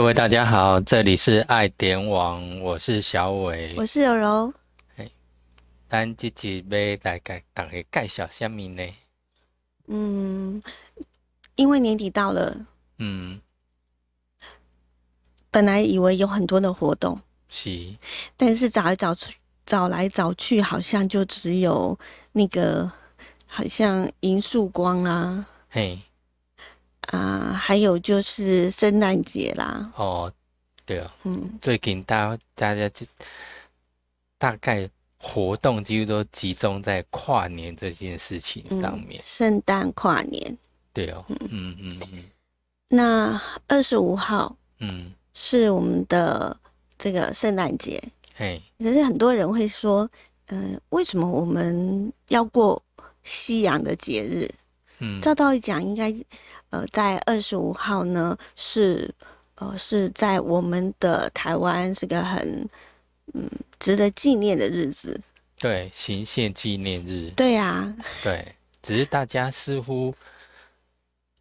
各位大家好，这里是爱点网，我是小伟。我是柔柔。咱这集要大概大概介绍什么呢？嗯，因为年底到了，嗯，本来以为有很多的活动，是，但是找来找去，找来找去，好像就只有那个，好像银树光啦，嘿，啊，还有就是圣诞节啦，哦，对啊，嗯，最近大大家就大概活动几乎都集中在跨年这件事情上面。圣诞跨年。对哦，嗯嗯嗯那二十五号嗯，是我们的这个圣诞节，嘿，可是很多人会说，嗯、为什么我们要过西洋的节日？嗯，照道理讲，应该呃在二十五号呢是呃是在我们的台湾是个很嗯值得纪念的日子。对，行宪纪念日，对啊，对，只是大家似乎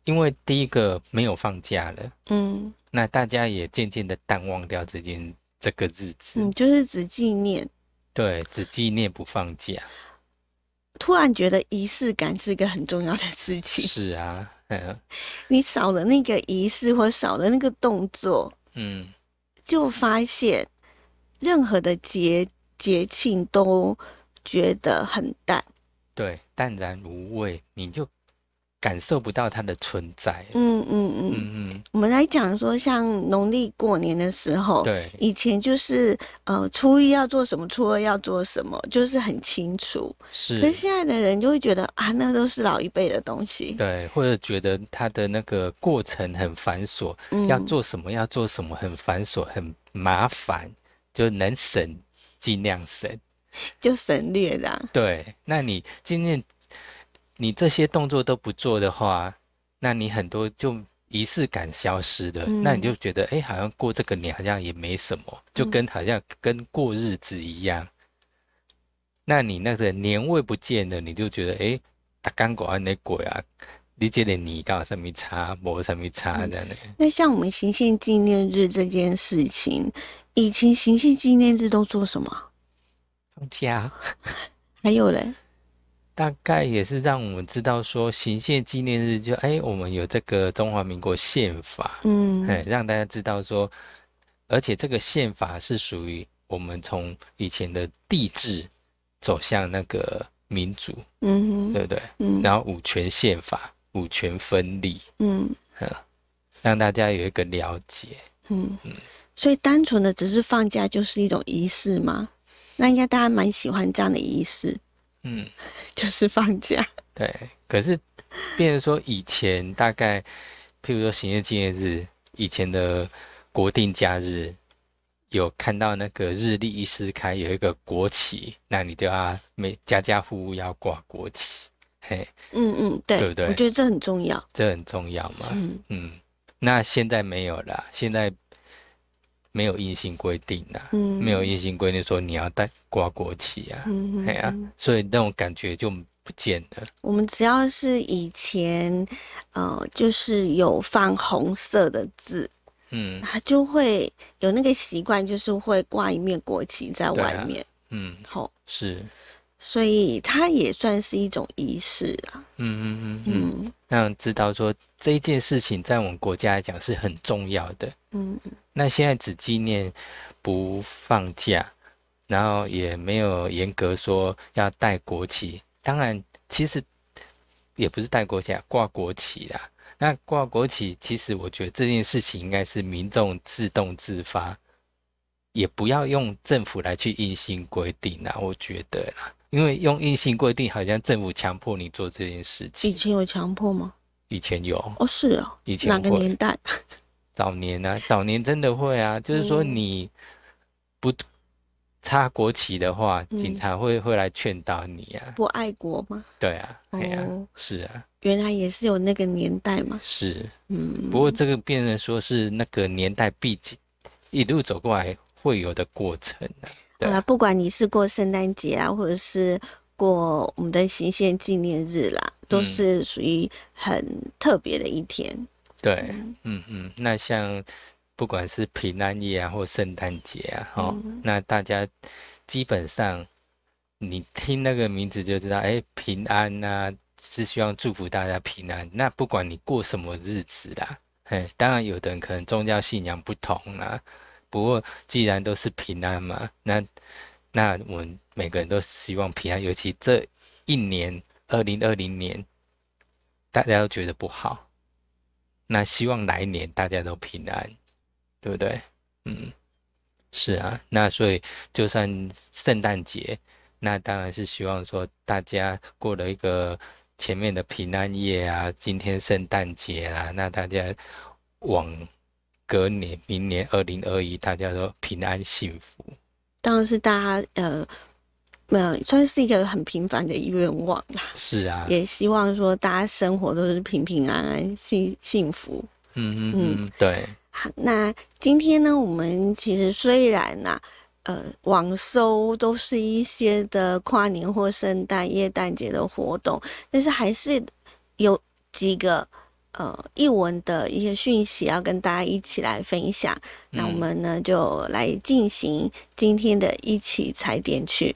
因为第一个没有放假了。嗯那大家也渐渐的淡忘掉这件这个日子，嗯，就是只纪念。对，只纪念不放假。突然觉得仪式感是一个很重要的事情，是啊，嗯你少了那个仪式或少了那个动作，嗯，就发现任何的节节庆都觉得很淡。对，淡然无味，你就感受不到它的存在。嗯嗯嗯。嗯嗯，我们来讲说，像农历过年的时候，对，以前就是呃初一要做什么，初二要做什么，就是很清楚。是可是是，现在的人就会觉得啊，那都是老一辈的东西。对，或者觉得他的那个过程很繁琐，嗯要做什么要做什么很繁琐很麻烦，就能省尽量省。就省略这样。对，那你今天你这些动作都不做的话，那你很多就仪式感消失了，那你就觉得哎、诶好像过这个年好像也没什么，就跟好像跟过日子一样。那你那个年味不见了，你就觉得哎，打干果安那鬼啊，你这个年搞什么差，没什么差这样的。那像我们行宪纪念日这件事情，以前行宪纪念日都做什么？放假 还有嘞，大概也是让我们知道说，行宪纪念日就哎，我们有这个中华民国宪法。嗯哎，让大家知道说，而且这个宪法是属于我们从以前的帝制走向那个民主，嗯哼对不对？嗯然后五权宪法，五权分立，嗯让大家有一个了解。嗯，所以单纯的只是放假就是一种仪式吗？那应该大家蛮喜欢这样的仪式，嗯，就是放假。对。可是，变成说以前大概，譬如说行业纪念日，以前的国定假日。有看到那个日历一撕开有一个国旗，那你就要每家家户户要挂国旗，嘿，嗯嗯，对，对不对我觉得这很重要。这很重要嘛。嗯嗯，那现在没有了，现在没有硬性规定啊，嗯，没有硬性规定说你要带挂国旗啊，嗯，哎呀、嗯所以那种感觉就不见了。我们只要是以前，呃，就是有放红色的字，嗯。他就会有那个习惯，就是会挂一面国旗在外面，嗯，好、是，所以它也算是一种仪式啊。嗯嗯嗯嗯，嗯。让知道说这一件事情在我们国家来讲是很重要的。嗯那现在只纪念不放假，然后也没有严格说要带国旗。当然，其实也不是带国旗啊，挂国旗啦。那挂国旗，其实我觉得这件事情应该是民众自动自发，也不要用政府来去硬性规定啦。我觉得啦，因为用硬性规定，好像政府强迫你做这件事情以。前有强迫吗？以前有，哦，是哦，以前哪个年代？早年啊、早年真的会啊，就是说嗯你不插国旗的话，嗯警察会会来劝导你啊。不爱国吗？对啊，哎呀、哦是啊，原来也是有那个年代嘛。是。嗯，不过这个变成说是那个年代毕竟一路走过来会有的过程啊。对啊，不管你是过圣诞节啊，或者是过我们的行宪纪念日啦，都嗯是属于很特别的一天。对，嗯嗯，那像不管是平安夜啊或圣诞节啊，哦，那大家基本上你听那个名字就知道，哎，平安呐，是希望祝福大家平安。那不管你过什么日子啦，哎，当然有的人可能宗教信仰不同啦，不过既然都是平安嘛，那那我们每个人都希望平安，尤其这一年二零二零年，大家都觉得不好。那希望来年大家都平安，对不对？嗯，是啊。那所以就算圣诞节，那当然是希望说大家过了一个前面的平安夜啊，今天圣诞节啦，那大家往隔年、明年二零二一，大家都平安幸福。当然是大家呃。没有，算是一个很平凡的愿望啦。是啊，也希望说大家生活都是平平安安、幸幸福。嗯嗯嗯，对。好，那今天呢，我们其实虽然呐，呃，网搜都是一些的跨年或圣诞、耶诞节的活动，但是还是有几个呃译文的一些讯息要跟大家一起来分享。那我们呢，就来进行今天的一起踩点去。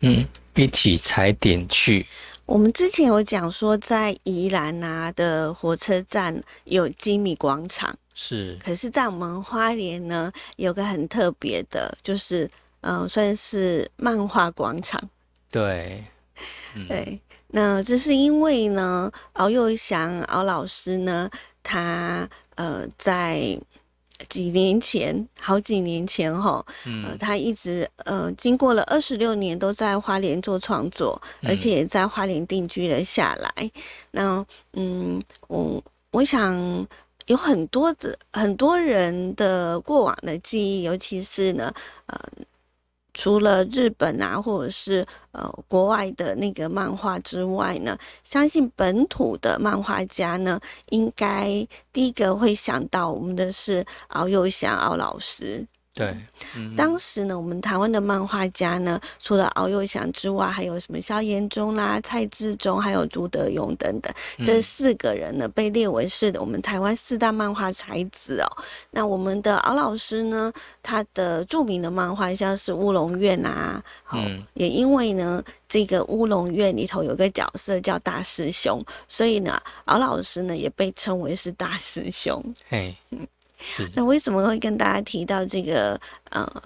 嗯，一起踩点去。我们之前有讲说，在宜兰啊的火车站有吉米广场，是。可是，在我们花莲呢，有个很特别的，就是嗯，算是漫画广场。对，对。那这是因为呢，敖幼祥敖老师呢，他呃在。几年前，好几年前哈，呃，他一直呃，经过了二十六年都在花莲做创作，而且也在花莲定居了下来。那嗯，我我想有很多的很多人的过往的记忆，尤其是呢，呃。除了日本啊，或者是呃国外的那个漫画之外呢，相信本土的漫画家呢，应该第一个会想到我们的是敖幼祥敖老师。对，当时呢，我们台湾的漫画家呢，除了敖幼祥之外，还有什么萧炎中啦、蔡志忠，还有朱德庸等等，这四个人呢，被列为是我们台湾四大漫画才子哦。那我们的敖老师呢，他的著名的漫画像是《乌龙院》啊，好，也因为呢，这个《乌龙院》里头有个角色叫大师兄，所以呢，敖老师呢也被称为是大师兄。嘿。那为什么会跟大家提到这个呃，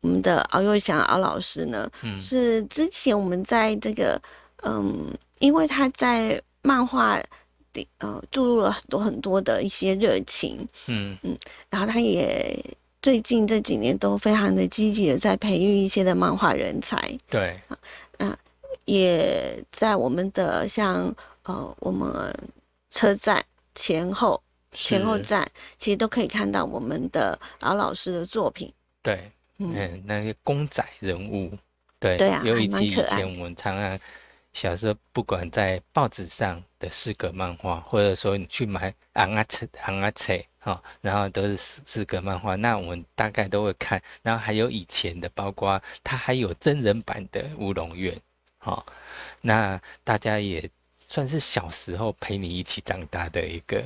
我们的敖幼祥敖老师呢？是之前我们在这个嗯，因为他在漫画的呃注入了很多很多的一些热情，嗯嗯，然后他也最近这几年都非常的积极的在培育一些的漫画人才，对，啊，也在我们的像呃我们车站前后。前后站其实都可以看到我们的敖老师的作品。对，嗯，那些公仔人物，对，对啊，有一集以前我们常常小时候，不管在报纸上的四格漫画，或者说你去买昂啊车昂啊车哈，然后都是四四格漫画，那我们大概都会看。然后还有以前的，包括它还有真人版的乌龙院，哈，那大家也算是小时候陪你一起长大的一个。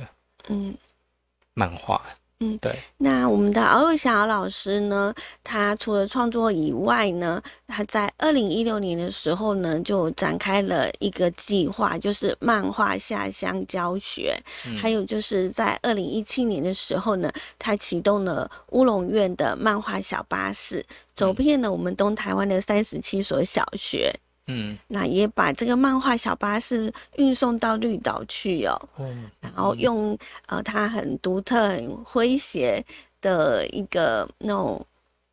嗯，漫画。嗯。对，那我们的敖幼祥老师呢，他除了创作以外呢，他在二零一六年的时候呢，就展开了一个计划，就是漫画下乡教学。嗯。还有就是在二零一七年的时候呢，他启动了乌龙院的漫画小巴士，走遍了我们东台湾的三十七所小学。嗯那也把这个漫画小巴士运送到绿岛去哦。嗯，然后用呃它很独特、很诙谐的一个那种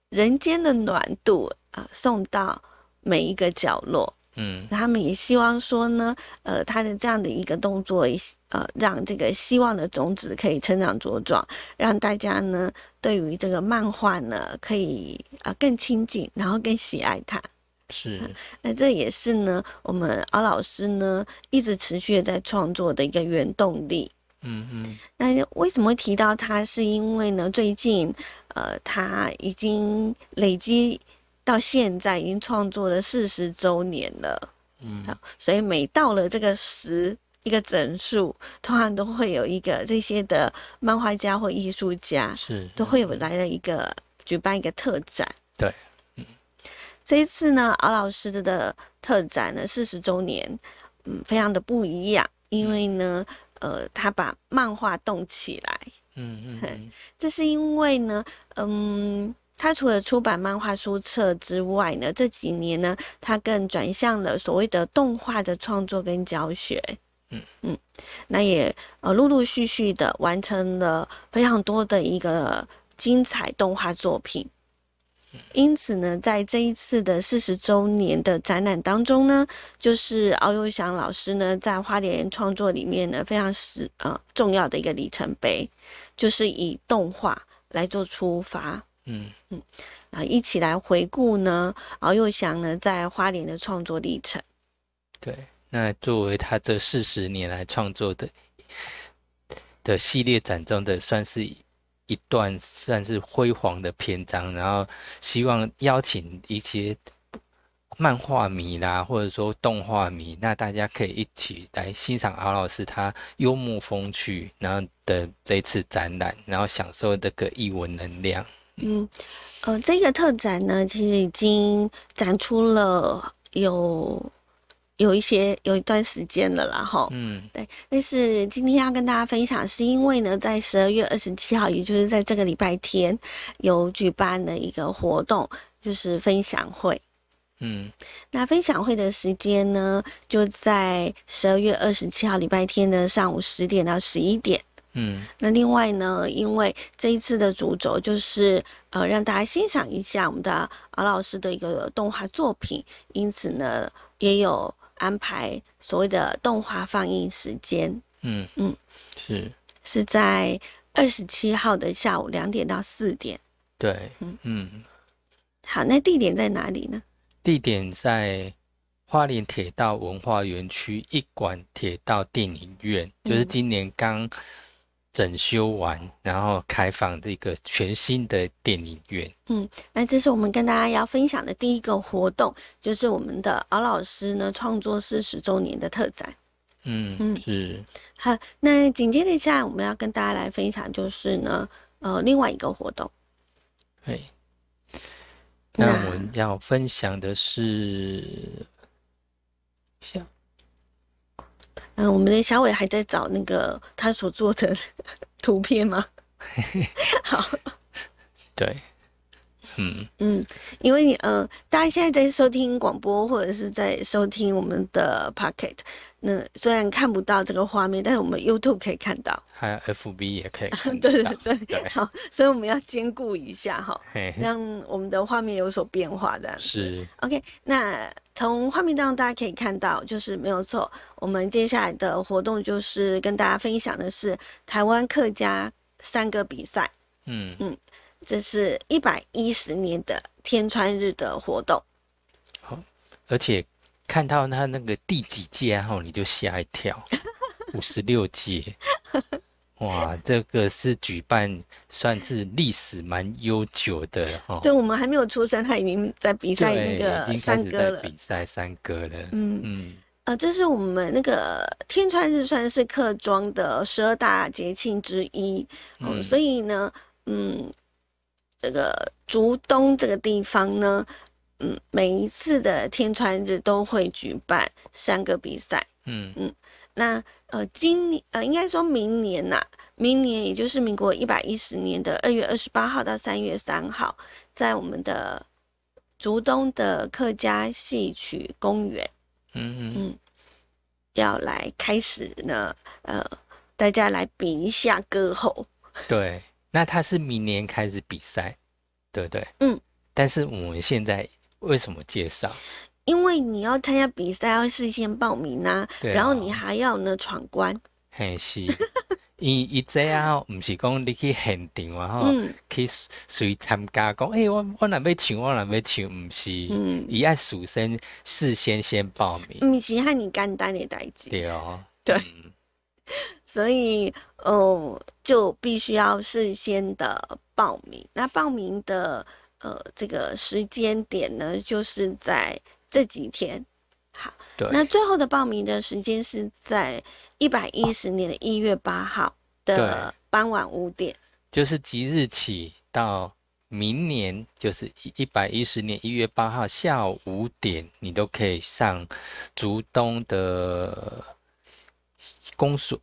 人间的暖度啊、呃送到每一个角落。嗯他们也希望说呢，呃，他的这样的一个动作，呃，让这个希望的种子可以成长茁壮，让大家呢对于这个漫画呢可以呃更亲近，然后更喜爱它。是，那这也是呢，我们敖老师呢一直持续的在创作的一个原动力。嗯嗯那为什么会提到他？是因为呢，最近呃，他已经累积到现在已经创作了四十周年了。嗯好，所以每到了这个十一个整数，通常都会有一个这些的漫画家或艺术家是，都会有来了一个举办一个特展。对，这一次呢，敖老师的的特展呢四十周年，嗯，非常的不一样，因为呢，呃，他把漫画动起来，嗯嗯嗯这是因为呢，嗯，他除了出版漫画书册之外呢，这几年呢，他更转向了所谓的动画的创作跟教学。嗯嗯，那也呃陆陆续续的完成了非常多的一个精彩动画作品。因此呢，在这一次的四十周年的展览当中呢，就是敖幼祥老师呢在花莲创作里面呢非常是呃重要的一个里程碑，就是以动画来做出发，嗯嗯啊，一起来回顾呢敖幼祥呢在花莲的创作历程。对。那作为他这四十年来创作的的系列展中的，算是一段算是辉煌的篇章，然后希望邀请一些漫画迷啦，或者说动画迷，那大家可以一起来欣赏敖老师他幽默风趣，然后的这次展览，然后享受这个译文能量。嗯，呃，这个特展呢，其实已经展出了有有一些有一段时间了啦，哈。嗯对，但是今天要跟大家分享，是因为呢，在十二月二十七号，也就是在这个礼拜天，有举办的一个活动，就是分享会。嗯那分享会的时间呢，就在十二月二十七号礼拜天的上午十点到十一点。嗯那另外呢，因为这一次的主轴就是呃让大家欣赏一下我们的敖老师的一个动画作品，因此呢也有安排所谓的动画放映时间，嗯嗯，是是在二十七号的下午两点到四点。对嗯，嗯。好，那地点在哪里呢？地点在花莲铁道文化园区一馆铁道电影院，就是嗯今年刚整修完，然后开放的一个全新的电影院。嗯那这是我们跟大家要分享的第一个活动，就是我们的敖老师呢创作四十周年的特展。嗯，嗯是，好，那紧接着下来我们要跟大家来分享，就是呢，呃，另外一个活动。对。那那我们要分享的是，像嗯、我们的小伟还在找那个他所做的 图片吗？好，对，嗯。嗯，因为你呃，大家现在在收听广播或者是在收听我们的 Pocket，那虽然看不到这个画面，但是我们 YouTube 可以看到。还有 FB 也可以 看对对对，对，好，所以我们要兼顾一下哈，让我们的画面有所变化这样子。是，OK，那从画面当中大家可以看到，就是没有错。我们接下来的活动就是跟大家分享的是台湾客家山歌比赛，嗯嗯这是一百一十年的天川日的活动。好而且看到他那个第几届后，你就吓一跳，五十六届，哇，这个是举办算是历史蛮悠久的哈。对我们还没有出生，他已经在比赛，那个山歌了。比赛山歌了。嗯，嗯呃，这是我们那个天川日算是客庄的十二大节庆之一，所以呢，嗯，这个竹东这个地方呢，嗯，每一次的天川日都会举办三个比赛。嗯嗯那呃，今年呃，应该说明年呐、明年也就是民国一百一十年的二月二十八号到三月三号，在我们的竹东的客家戏曲公园。嗯嗯，要来开始呢，呃，大家来比一下歌喉。对。那他是明年开始比赛，对不对？嗯。但是我们现在为什么介绍？因为你要参加比赛，要事先报名啊，对啊。然后你还要呢闯关，嘿是，伊伊这样毋是讲你去现场然后嗯。去随参加讲，诶、我我若要唱，我若要唱，毋是，嗯，伊爱事先事先先报名，不是和你简单的代志，对哦，对。嗯。所以哦、就必须要事先的报名。那报名的呃这个时间点呢，就是在这几天。好，对，那最后的报名的时间是在一百一十年的一月八号的傍晚五点。就是即日起到明年，就是一一百一十年一月八号下午五点，你都可以上竹东的公所，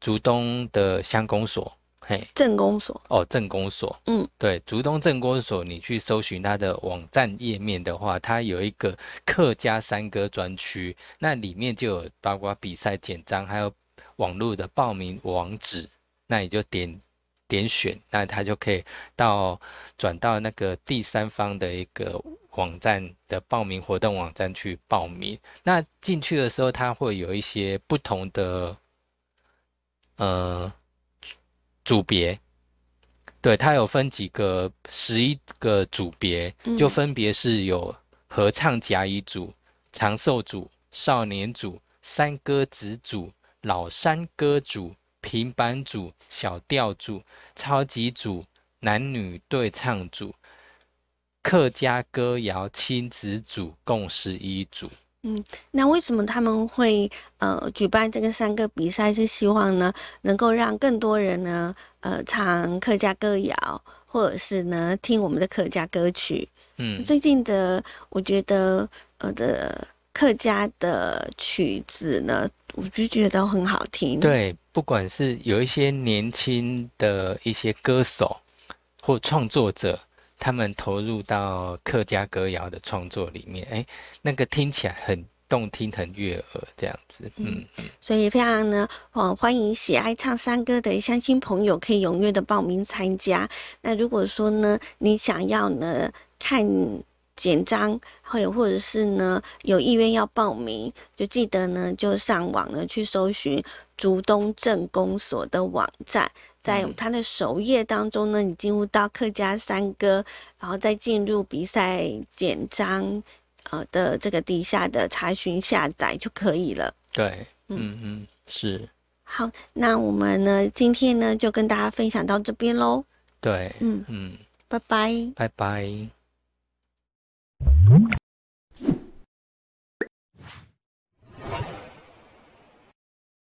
竹东的乡公所，嘿，镇公所，哦，镇公所，嗯，对，竹东镇公所，你去搜寻它的网站页面的话，它有一个客家山歌专区，那里面就有包括比赛简章，还有网络的报名网址，那你就点点选，那它就可以到转到那个第三方的一个网站的报名活动网站去报名。那进去的时候，它会有一些不同的呃组别，对，它有分几个十一个组别，就嗯分别是有合唱甲乙组、长寿组、少年组、山歌子组、老山歌组、平板组、小调组、超级组、男女对唱组、客家歌谣亲子组，共十一组。那为什么他们会呃举办这个三个比赛？是希望呢能够让更多人呢呃唱客家歌谣，或者是呢听我们的客家歌曲。嗯，最近的我觉得呃的客家的曲子呢，我就觉得都很好听。，对，不管是有一些年轻的一些歌手或创作者，他们投入到客家歌谣的创作里面，哎，那个听起来很动听，很悦耳，这样子，嗯，所以非常呢，呃，欢迎喜爱唱山歌的乡亲朋友可以踊跃的报名参加。那如果说呢，你想要呢看简章，或者或者是呢有意愿要报名，就记得呢就上网呢去搜寻竹东镇公所的网站，在嗯它的首页当中呢，你进入到客家山歌，然后再进入比赛简章。呃的这个底下的查询下载就可以了。对，嗯嗯，是，好，那我们呢，今天呢就跟大家分享到这边喽。对，嗯，嗯，拜拜。拜拜。